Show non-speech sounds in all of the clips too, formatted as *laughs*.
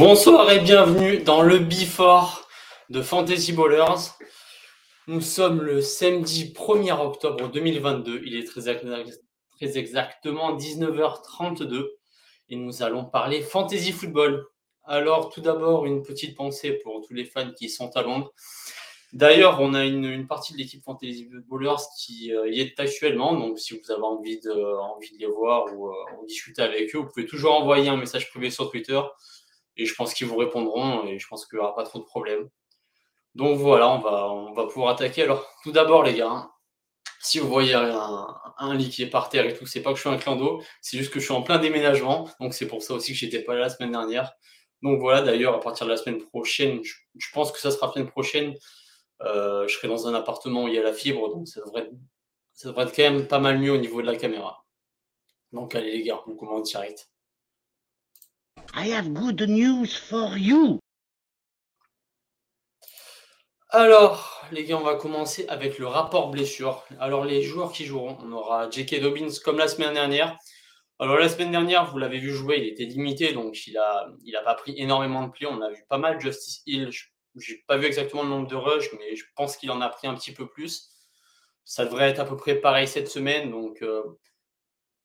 Bonsoir et bienvenue dans le Before de Fantasy Ballers. Nous sommes le samedi 1er octobre 2022. Il est très, exactement 19h32 et nous allons parler Fantasy Football. Alors, tout d'abord, une petite pensée pour tous les fans qui sont à Londres. D'ailleurs, on a une, partie de l'équipe Fantasy Footballers qui euh, y est actuellement. Donc, si vous avez envie de, envie de les voir ou, euh, discuter avec eux, vous pouvez toujours envoyer un message privé sur Twitter et je pense qu'ils vous répondront et je pense qu'il n'y aura pas trop de problèmes. Donc voilà, on va, on va pouvoir attaquer. Alors, tout d'abord, les gars, hein, si vous voyez un, lit qui est par terre et tout, c'est pas que je suis un clando, c'est juste que je suis en plein déménagement. Donc c'est pour ça aussi que j'étais pas là la semaine dernière. Donc voilà, d'ailleurs, à partir de la semaine prochaine, je, pense que ça sera la semaine prochaine, euh, je serai dans un appartement où il y a la fibre, donc ça devrait, ça devrait être quand même pas mal mieux au niveau de la caméra. Donc allez les gars, on commence direct. I have good news for you. Alors, les gars, on va commencer avec le rapport blessure. Alors, les joueurs qui joueront, on aura J.K. Dobbins comme la semaine dernière. Alors, la semaine dernière, vous l'avez vu jouer, il était limité, donc il n'a il a pas pris énormément de plis. On a vu pas mal Justice Hill. Je n'ai pas vu exactement le nombre de rushs, mais je pense qu'il en a pris un petit peu plus. Ça devrait être à peu près pareil cette semaine, donc euh,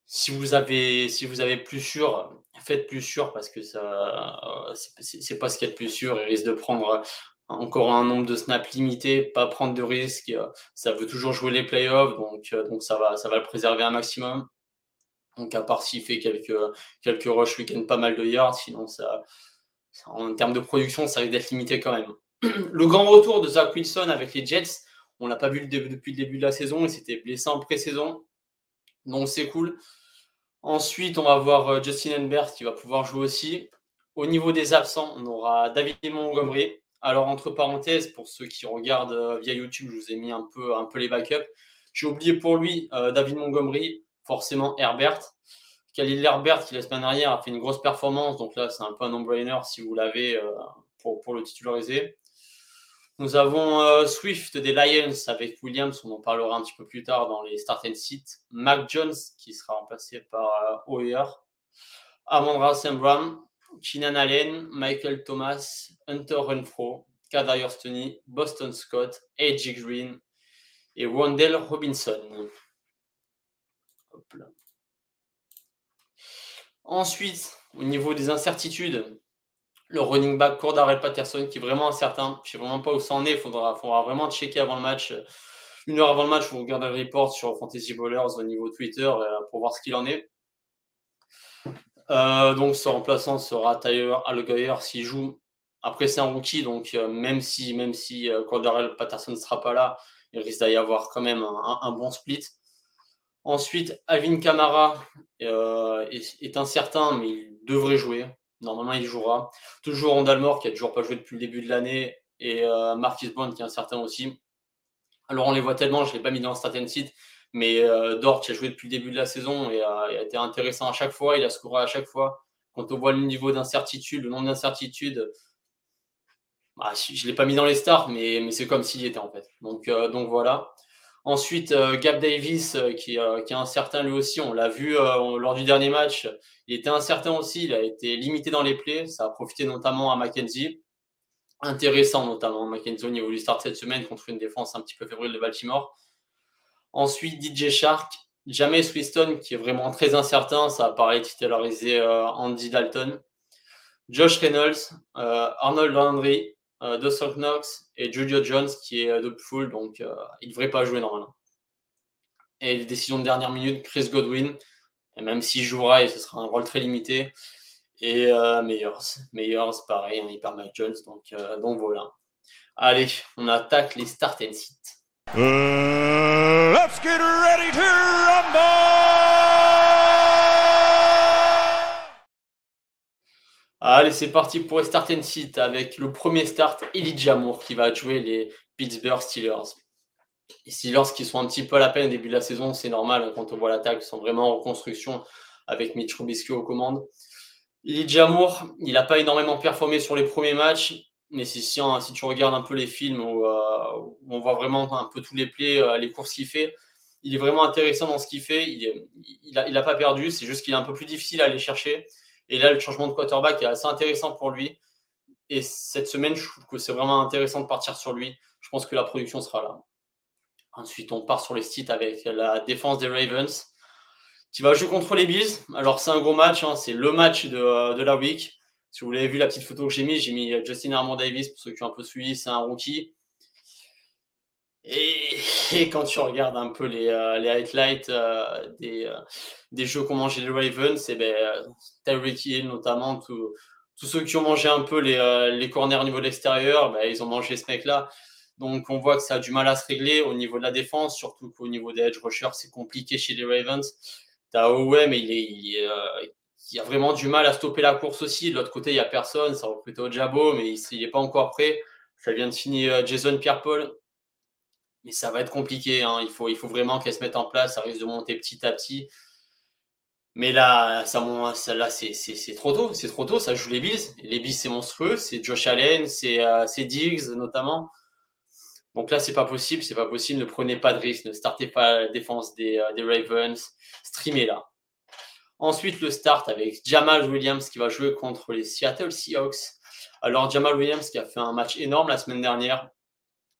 si vous avez si vous avez plus sûr, faites plus sûr parce que ça c'est pas ce qu'il y a de plus sûr. Il risque de prendre encore un nombre de snaps limité, pas prendre de risques. Ça veut toujours jouer les playoffs, donc donc ça va ça va le préserver un maximum. Donc à part s'il fait quelques quelques rush week-end pas mal de yards, sinon ça, en termes de production ça risque d'être limité quand même. *clears throat* Le grand retour de Zach Wilson avec les Jets, on l'a pas vu depuis le début de la saison, il s'était blessé en pré-saison. Donc c'est cool. Ensuite, on va voir euh, Justin Herbert qui va pouvoir jouer aussi. Au niveau des absents, on aura David Montgomery. Alors, entre parenthèses, pour ceux qui regardent euh, via YouTube, je vous ai mis un peu, un peu les backups. J'ai oublié pour lui euh, David Montgomery, forcément Herbert. Khalil Herbert, qui la semaine dernière a fait une grosse performance, donc là c'est un peu un no-brainer si vous l'avez pour, le titulariser. Nous avons euh, Swift des Lions avec Williams, on en parlera un petit peu plus tard dans les start and sit. Mac Jones qui sera remplacé par euh, Hoyer. Amandra Sembram, Keenan Allen, Michael Thomas, Hunter Renfro, Kadarius Stoney, Boston Scott, AJ Green et Wendell Robinson. Ensuite, au niveau des incertitudes, le running back Cordarel Patterson qui est vraiment incertain. Je ne sais vraiment pas où ça en est. Il faudra, vraiment checker avant le match. Une heure avant le match, vous regardez le report sur Fantasy Ballers au niveau Twitter euh, pour voir ce qu'il en est. Euh, donc, ce remplaçant sera Tyler Algoyer s'il joue. Après, c'est un rookie, donc euh, même si, même si Patterson ne sera pas là, il risque d'y avoir quand même un, bon split. Ensuite, Alvin Kamara est, est, incertain, mais il devrait jouer. Normalement, il jouera. Toujours Randall qui a toujours pas joué depuis le début de l'année, et euh, Marquis Bond, qui est incertain aussi. Alors, on les voit tellement, je ne l'ai pas mis dans le starting site, mais euh, Dort, qui a joué depuis le début de la saison et a, été intéressant à chaque fois, il a scoré à chaque fois. Quand on voit le niveau d'incertitude, le nombre d'incertitudes, bah, je ne l'ai pas mis dans les stars, mais, mais c'est comme s'il était en fait. Donc, euh, donc voilà. Ensuite, euh, Gab Davis, euh, qui, euh, qui, est incertain lui aussi, on l'a vu lors du dernier match, il était incertain aussi, il a été limité dans les plays, ça a profité notamment à McKenzie. Intéressant notamment McKenzie au niveau du start cette semaine contre une défense un petit peu fébrile de Baltimore. Ensuite, DJ Shark, James Winston, qui est vraiment très incertain, ça a pareil titularisé Andy Dalton. Josh Reynolds, Arnold Landry, euh, Dawson Knox et Julio Jones qui est de full, donc euh, il ne devrait pas jouer normalement. Et les décisions de dernière minute, Chris Godwin, et même s'il jouera, et ce sera un rôle très limité. Et euh, Meyers, Meyers, pareil, y perd Mike Jones, donc, euh, donc voilà. Allez, on attaque les start and sit. let's get ready to rumble! Allez, c'est parti pour start and sit avec le premier start, Elijah Moore qui va jouer les Pittsburgh Steelers. Les Steelers qui sont un petit peu à la peine au début de la saison, c'est normal hein, quand on voit l'attaque, ils sont vraiment en reconstruction avec Mitch Trubisky aux commandes. Elijah Moore, il n'a pas énormément performé sur les premiers matchs, mais si, si tu regardes un peu les films où, euh, on voit vraiment un peu tous les plays, euh, les courses qu'il fait, il est vraiment intéressant dans ce qu'il fait. Il n'a pas perdu, c'est juste qu'il est un peu plus difficile à aller chercher. Et là, le changement de quarterback est assez intéressant pour lui. Et cette semaine, je trouve que c'est vraiment intéressant de partir sur lui. Je pense que la production sera là. Ensuite, on part sur les sites avec la défense des Ravens qui va jouer contre les Bills. Alors, c'est un gros match, hein. c'est le match de, de, la week. Si vous l'avez vu, la petite photo que j'ai mise, j'ai mis Justin Armand Davis pour ceux qui ont un peu suivi, c'est un rookie. *laughs* Et, quand tu regardes un peu les, euh, les highlights euh, des, euh, des, jeux qu'ont mangé les Ravens, et ben, Tyreek Hill notamment, tous ceux qui ont mangé un peu les, les corners au niveau de l'extérieur, ben, ils ont mangé ce mec-là. Donc on voit que ça a du mal à se régler au niveau de la défense, surtout qu'au niveau des edge rushers, c'est compliqué chez les Ravens. Tu as Owe, mais il, est, a vraiment du mal à stopper la course aussi. De l'autre côté, il n'y a personne. Ça recrute au Jabo, mais il n'est pas encore prêt. Ça vient de finir Jason Pierre-Paul mais ça va être compliqué. Hein. Il, faut, vraiment qu'elle se mette en place. Ça risque de monter petit à petit. Mais là, ça, c'est trop tôt. C'est trop tôt. Ça joue les Bills. Les Bills, c'est monstrueux. C'est Josh Allen, c'est euh, Diggs notamment. Donc là, c'est pas possible. C'est pas possible. Ne prenez pas de risque. Ne startez pas la défense des, euh, des Ravens. Streamez là. Ensuite, le start avec Jamal Williams qui va jouer contre les Seattle Seahawks. Alors, Jamal Williams qui a fait un match énorme la semaine dernière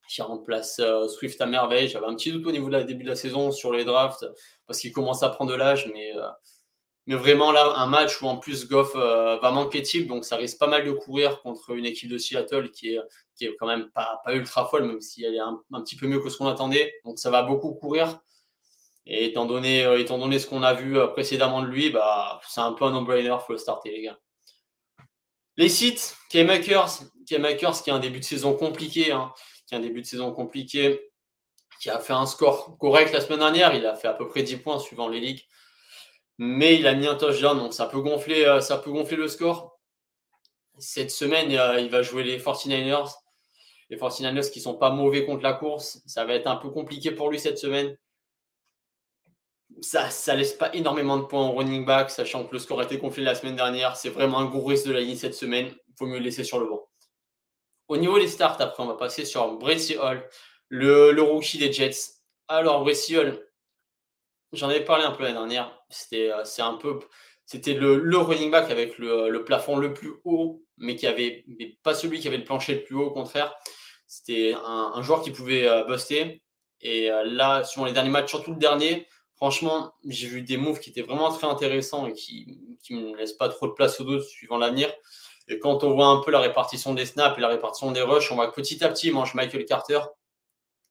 qui remplace euh, Swift à merveille. J'avais un petit doute au niveau la début de la saison sur les drafts parce qu'il commence à prendre de l'âge, mais, euh, mais vraiment là, un match où en plus Goff euh, va manquer type, donc ça risque pas mal de courir contre une équipe de Seattle qui est, qui est quand même pas, ultra folle, même si elle est un, petit peu mieux que ce qu'on attendait. Donc ça va beaucoup courir. Et étant donné, étant donné ce qu'on a vu précédemment de lui, bah, c'est un peu un no-brainer, faut le starter, les gars. Les sites, K-Makers, K-Makers qui a un début de saison compliqué. Hein qui a un début de saison compliqué, qui a fait un score correct la semaine dernière. Il a fait à peu près 10 points suivant les ligues. Mais il a mis un touchdown, donc ça peut gonfler, euh, ça peut gonfler le score. Cette semaine, il va jouer les 49ers. Les 49ers qui ne sont pas mauvais contre la course. Ça va être un peu compliqué pour lui cette semaine. Ça ne laisse pas énormément de points au running back, sachant que le score a été gonflé la semaine dernière. C'est vraiment un gros risque de la ligne cette semaine. Il faut mieux le laisser sur le banc. Au niveau des starts, après, on va passer sur Bracey Hall, le, rookie des Jets. Alors, Bracey Hall, j'en avais parlé un peu l'année dernière. C'était euh, un peu, c'était le, running back avec le, plafond le plus haut, mais qui avait, pas celui qui avait le plancher le plus haut, au contraire. C'était un, joueur qui pouvait euh, buster. Et euh, là, sur les derniers matchs, surtout le dernier, franchement, j'ai vu des moves qui étaient vraiment très intéressants et qui ne me laissent pas trop de place au dos suivant l'avenir. Et quand on voit un peu la répartition des snaps et la répartition des rushs, on voit que petit à petit, il mange Michael Carter.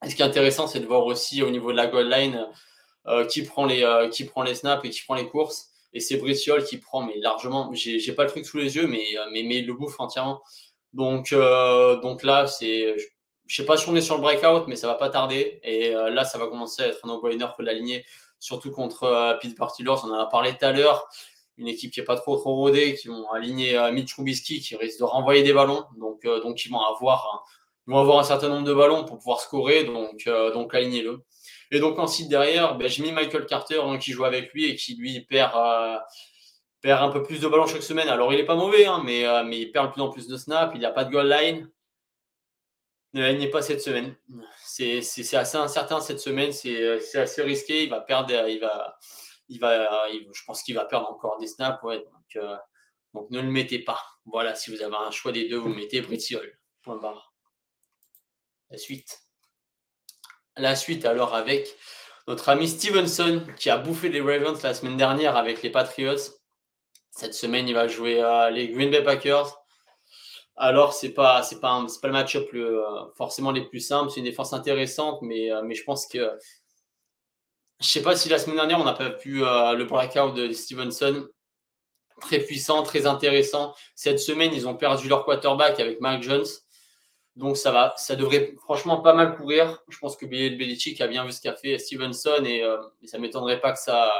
Et ce qui est intéressant, c'est de voir aussi au niveau de la goal line euh, qui, prend les, euh, qui prend les snaps et qui prend les courses. Et c'est Briciol qui prend, mais largement, j'ai pas le truc sous les yeux, mais, euh, mais, il le bouffe entièrement. Donc, donc là, c'est, je sais pas si on est sur le breakout, mais ça va pas tarder. Et là, ça va commencer à être un no-brainer pour l'aligner, surtout contre Pittsburgh Steelers. On en a parlé tout à l'heure une équipe qui n'est pas trop trop rodée, qui vont aligner euh, Mitch Trubisky, qui risque de renvoyer des ballons. Donc, euh, donc ils, vont avoir un, avoir un certain nombre de ballons pour pouvoir scorer. Donc, euh, donc alignez-le. Et donc ensuite derrière, ben, j'ai mis Michael Carter hein, qui joue avec lui et qui lui perd, un peu plus de ballons chaque semaine. Alors il n'est pas mauvais, hein, mais, il perd de plus en plus de snaps. Il n'a pas de goal line. Il n'est pas cette semaine. C'est assez incertain cette semaine. C'est assez risqué. Il va perdre. Il va, il va, je pense qu'il va perdre encore des snaps. Ouais, euh, donc, ne le mettez pas. Voilà, si vous avez un choix des deux, vous mettez Britiol. Point barre. La suite. La suite, alors, avec notre ami Stevenson qui a bouffé les Ravens la semaine dernière avec les Patriots. Cette semaine, il va jouer les Green Bay Packers. Alors, c'est pas, c'est pas, pas le match-up euh, forcément les plus simples. C'est une défense intéressante, mais, euh, mais je pense que je sais pas si la semaine dernière, on n'a pas pu euh, le breakout de Stevenson. Très puissant, très intéressant. Cette semaine, ils ont perdu leur quarterback avec Mike Jones. Donc ça va, ça devrait franchement pas mal courir. Je pense que Bill Belichick a bien vu ce qu'a fait Stevenson et, euh, ça ne m'étonnerait pas que ça,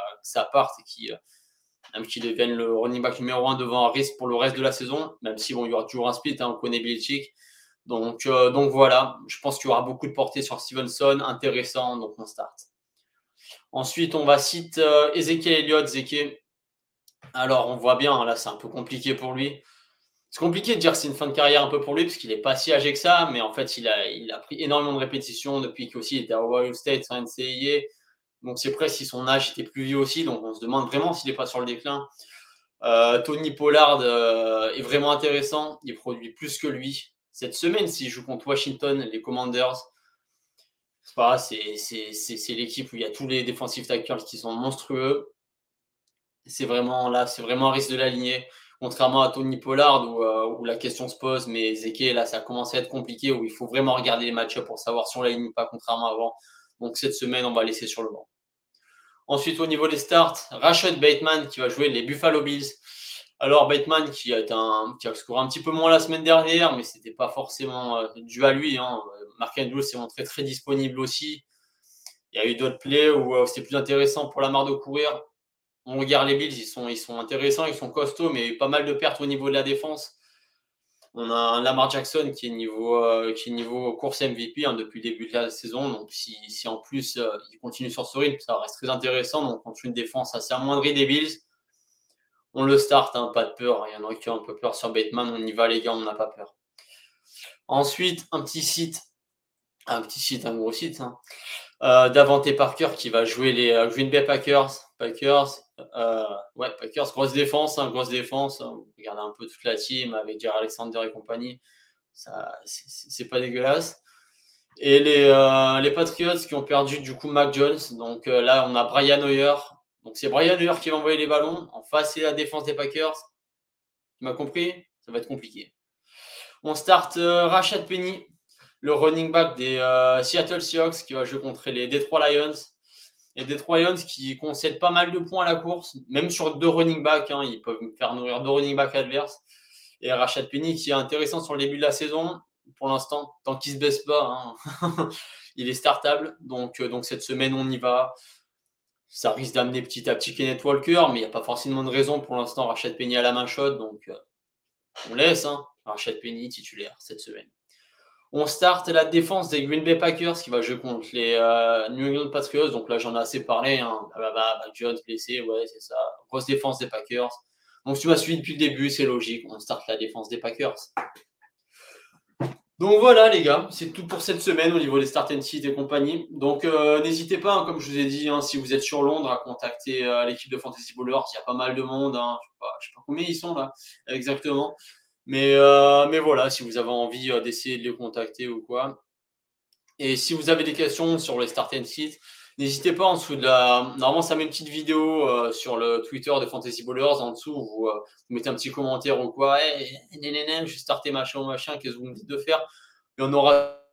parte et qu'il euh, devienne le running back numéro un devant Harris pour le reste de la saison, même si bon, il y aura toujours un split, hein, on connaît Belichick. Donc, donc voilà, je pense qu'il y aura beaucoup de portée sur Stevenson, intéressant, donc on start. Ensuite, on va citer euh, Ezekiel Elliott. Zeke. Alors, on voit bien, là, c'est un peu compliqué pour lui. C'est compliqué de dire que c'est une fin de carrière un peu pour lui, parce qu'il n'est pas si âgé que ça, mais en fait, il a, il a pris énormément de répétitions depuis qu'il était à Ohio State, en NCAA. Donc, c'est presque si son âge était plus vieux aussi. Donc, on se demande vraiment s'il n'est pas sur le déclin. Tony Pollard est vraiment intéressant. Il produit plus que lui. Cette semaine, s'il joue contre Washington, les Commanders, c'est l'équipe où il y a tous les défensifs tackles qui sont monstrueux. C'est vraiment là, c'est vraiment un risque de l'aligner. Contrairement à Tony Pollard où, où, la question se pose, mais Zeke, là, ça commence à être compliqué, où il faut vraiment regarder les matchs pour savoir si on l'aligne ou pas, contrairement à avant. Donc cette semaine, on va laisser sur le banc. Ensuite, au niveau des starts, Rashad Bateman qui va jouer les Buffalo Bills. Alors, Bateman qui a, un, a scoré un petit peu moins la semaine dernière, mais ce n'était pas forcément euh, dû à lui. Hein. Mark Andrews s'est montré très disponible aussi. Il y a eu d'autres plays où euh, c'était plus intéressant pour la marre de courir. On regarde les Bills, ils sont, intéressants, ils sont costauds, mais pas mal de pertes au niveau de la défense. On a un Lamar Jackson qui est niveau, euh, course MVP hein, depuis le début de la saison. Donc, si, en plus euh, il continue sur ce rythme, ça reste très intéressant. Donc, contre une défense assez amoindrie des Bills, on le start, hein, pas de peur. Il y en a qui ont un peu peur sur Bateman. On y va, les gars, on n'a pas peur. Ensuite, un petit site, un petit site, un gros site, hein. euh, Davante Parker qui va jouer les Green Bay Packers. Packers, euh, ouais, Packers, grosse défense, hein, grosse défense. Regardez un peu toute la team avec Jerry Alexander et compagnie. Ça, c'est pas dégueulasse. Et les, euh, les, Patriots qui ont perdu du coup Mac Jones. Donc euh, là, on a Brian Hoyer. Donc c'est Brian Hoyer qui va envoyer les ballons. En face, c'est la défense des Packers. Tu m'as compris? Ça va être compliqué. On start Rashad Penny, le running back des Seattle Seahawks qui va jouer contre les Detroit Lions. Et Detroit Lions qui concèdent pas mal de points à la course, même sur deux running backs. Hein, ils peuvent faire nourrir deux running backs adverses. Et Rachad Penny qui est intéressant sur le début de la saison. Pour l'instant, tant qu'il ne se baisse pas, hein, *laughs* il est startable. Euh, donc cette semaine, on y va. Ça risque d'amener petit à petit Kenneth Walker, mais il n'y a pas forcément de raison pour l'instant. Rachad Penny à la main chaude. Donc euh, on laisse. Hein, Rachad Penny titulaire cette semaine. On start la défense des Green Bay Packers qui va jouer contre les euh, New England Patriots. Donc là, j'en ai assez parlé. Hein. Bah, bah, Jones blessé, ouais, c'est ça. Grosse défense des Packers. Donc, tu m'as suivi depuis le début, c'est logique. On start la défense des Packers. Donc voilà, les gars, c'est tout pour cette semaine au niveau des start and sit et compagnie. Donc euh, n'hésitez pas, hein, comme je vous ai dit, hein, si vous êtes sur Londres, à contacter euh, l'équipe de Fantasy Bowlers. Il y a pas mal de monde. Je ne sais, pas combien ils sont là, exactement. Mais, euh, mais voilà, si vous avez envie d'essayer de les contacter ou quoi. Et si vous avez des questions sur les start and sit, n'hésitez pas en dessous de la. Normalement, ça met une petite vidéo euh, sur le Twitter de Fantasy Ballers. En dessous, vous, mettez un petit commentaire ou quoi. Hey, je vais starter machin machin, qu'est-ce que vous me dites de faire Et on aura